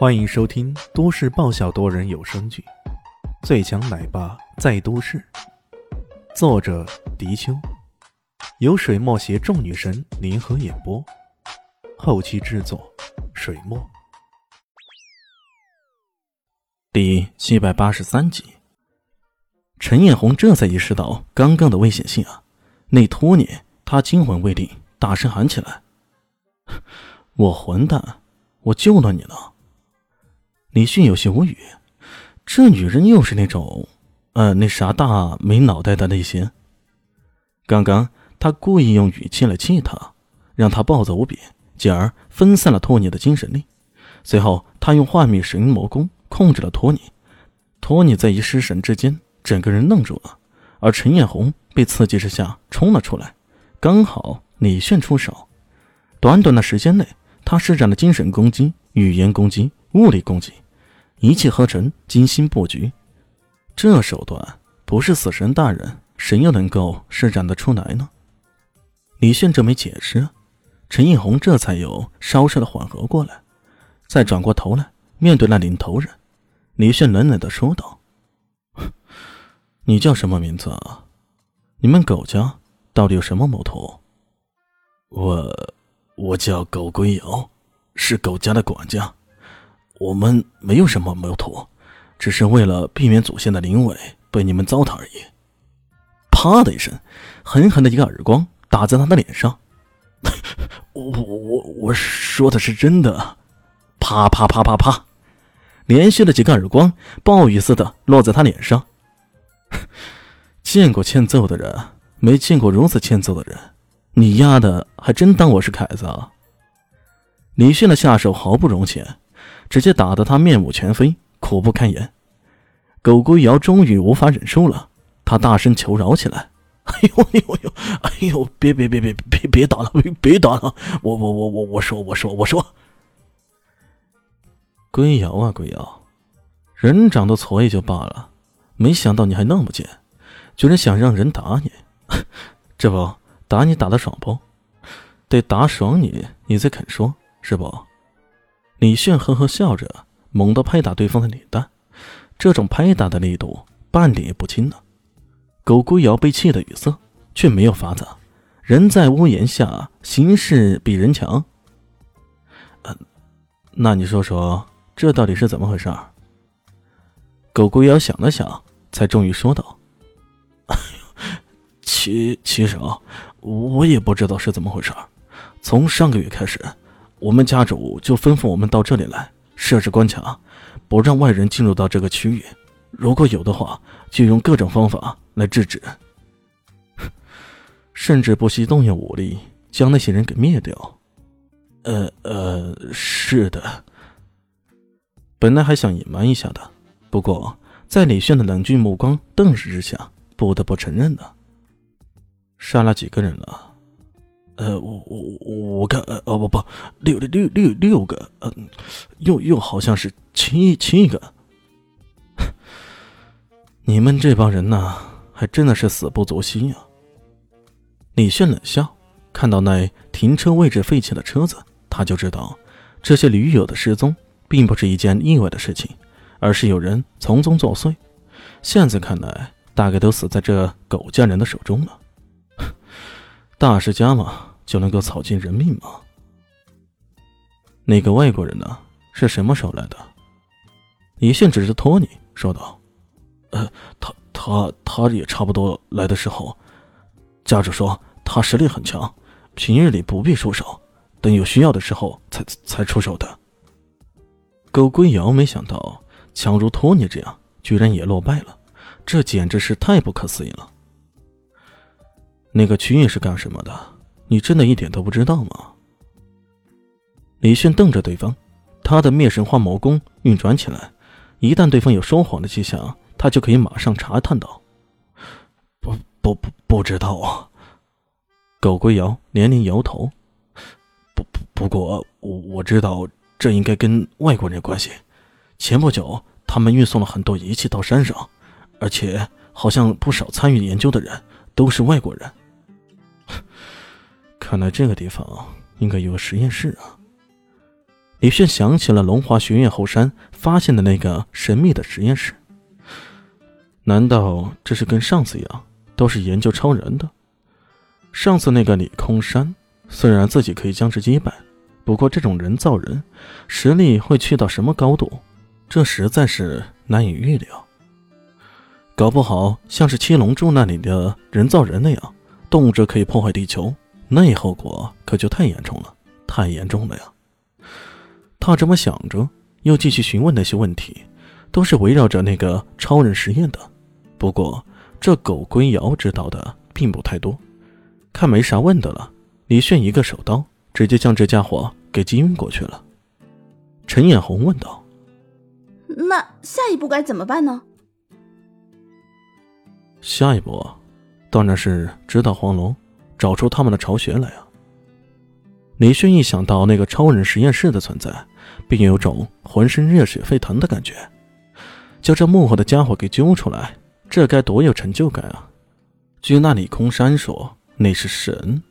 欢迎收听都市爆笑多人有声剧《最强奶爸在都市》，作者：迪秋，由水墨携众女神联合演播，后期制作：水墨。第七百八十三集，陈艳红这才意识到刚刚的危险性啊！那托尼，他惊魂未定，大声喊起来：“ 我混蛋，我救了你了！”李迅有些无语，这女人又是那种，呃，那啥大没脑袋的类型。刚刚他故意用语气来气他，让他暴躁无比，进而分散了托尼的精神力。随后，他用幻灭神魔功控制了托尼。托尼在一失神之间，整个人愣住了。而陈艳红被刺激之下冲了出来，刚好李迅出手。短短的时间内，他施展了精神攻击、语言攻击。物理攻击，一气呵成，精心布局。这手段不是死神大人，谁又能够施展得出来呢？李炫这没解释，陈映红这才有稍稍的缓和过来，再转过头来面对那领头人，李炫冷冷的说道：“ 你叫什么名字啊？你们狗家到底有什么谋图？”“我，我叫狗归尧，是狗家的管家。”我们没有什么谋图，只是为了避免祖先的灵位被你们糟蹋而已。啪的一声，狠狠的一个耳光打在他的脸上。我我我说的是真的。啪啪啪啪啪，连续的几个耳光，暴雨似的落在他脸上。见过欠揍的人，没见过如此欠揍的人。你丫的还真当我是凯子啊？李迅的下手毫不容情。直接打得他面目全非，苦不堪言。狗龟瑶终于无法忍受了，他大声求饶起来：“哎呦哎呦哎呦哎呦！别别别别别别打了，别别打了！我我我我我说我说我说。”龟瑶啊龟瑶，人长得矬也就罢了，没想到你还那么贱，居然想让人打你。这不打你打的爽不？得打爽你，你才肯说，是不？李炫呵呵笑着，猛地拍打对方的脸蛋，这种拍打的力度半点也不轻呢。狗龟瑶被气得语塞，却没有法子。人在屋檐下，形势比人强。呃，那你说说，这到底是怎么回事？狗龟瑶想了想，才终于说道：“ 哎呦，其其实啊，我也不知道是怎么回事。从上个月开始。”我们家主就吩咐我们到这里来设置关卡，不让外人进入到这个区域。如果有的话，就用各种方法来制止，甚至不惜动用武力将那些人给灭掉。呃呃，是的。本来还想隐瞒一下的，不过在李炫的冷峻目光瞪视之下，不得不承认了。杀了几个人了？呃，我我我我看，呃，哦不不，六六六六六个，嗯，又又好像是七七个。你们这帮人呐，还真的是死不足惜呀。李炫冷笑，看到那停车位置废弃的车子，他就知道这些驴友的失踪并不是一件意外的事情，而是有人从中作祟。现在看来，大概都死在这狗家人的手中了。大世家嘛。就能够草尽人命吗？那个外国人呢？是什么时候来的？李现指着托尼说道：“呃，他他他也差不多来的时候。家主说他实力很强，平日里不必出手，等有需要的时候才才出手的。”狗龟瑶没想到强如托尼这样，居然也落败了，这简直是太不可思议了。那个区域是干什么的？你真的一点都不知道吗？李迅瞪着对方，他的灭神化魔功运转起来，一旦对方有说谎的迹象，他就可以马上查探到。不不不，不知道啊。狗龟瑶连连摇头。不不不过，我我知道这应该跟外国人有关系。前不久，他们运送了很多仪器到山上，而且好像不少参与研究的人都是外国人。看来这个地方应该有个实验室啊！李炫想起了龙华学院后山发现的那个神秘的实验室。难道这是跟上次一样，都是研究超人的？上次那个李空山虽然自己可以将之击败，不过这种人造人实力会去到什么高度，这实在是难以预料。搞不好像是七龙珠那里的人造人那样，动辄可以破坏地球，那后果可就太严重了，太严重了呀！他这么想着，又继续询问那些问题，都是围绕着那个超人实验的。不过这狗龟瑶知道的并不太多。看没啥问的了，李炫一个手刀，直接将这家伙给击晕过去了。陈艳红问道：“那下一步该怎么办呢？”下一步，当然是指导黄龙找出他们的巢穴来啊！李炫一想到那个超人实验室的存在，便有种浑身热血沸腾的感觉。将这幕后的家伙给揪出来，这该多有成就感啊！据那李空山说。那是神，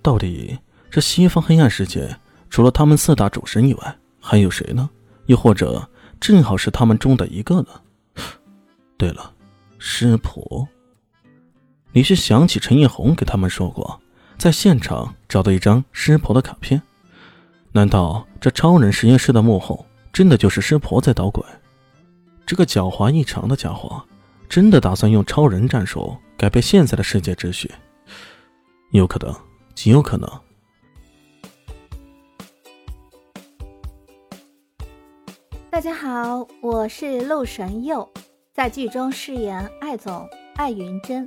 到底这西方黑暗世界除了他们四大主神以外，还有谁呢？又或者正好是他们中的一个呢？对了，师婆。李旭想起陈叶红给他们说过，在现场找到一张师婆的卡片。难道这超人实验室的幕后真的就是师婆在捣鬼？这个狡猾异常的家伙，真的打算用超人战术改变现在的世界秩序？有可能，极有可能。大家好，我是陆神佑，在剧中饰演艾总艾云珍。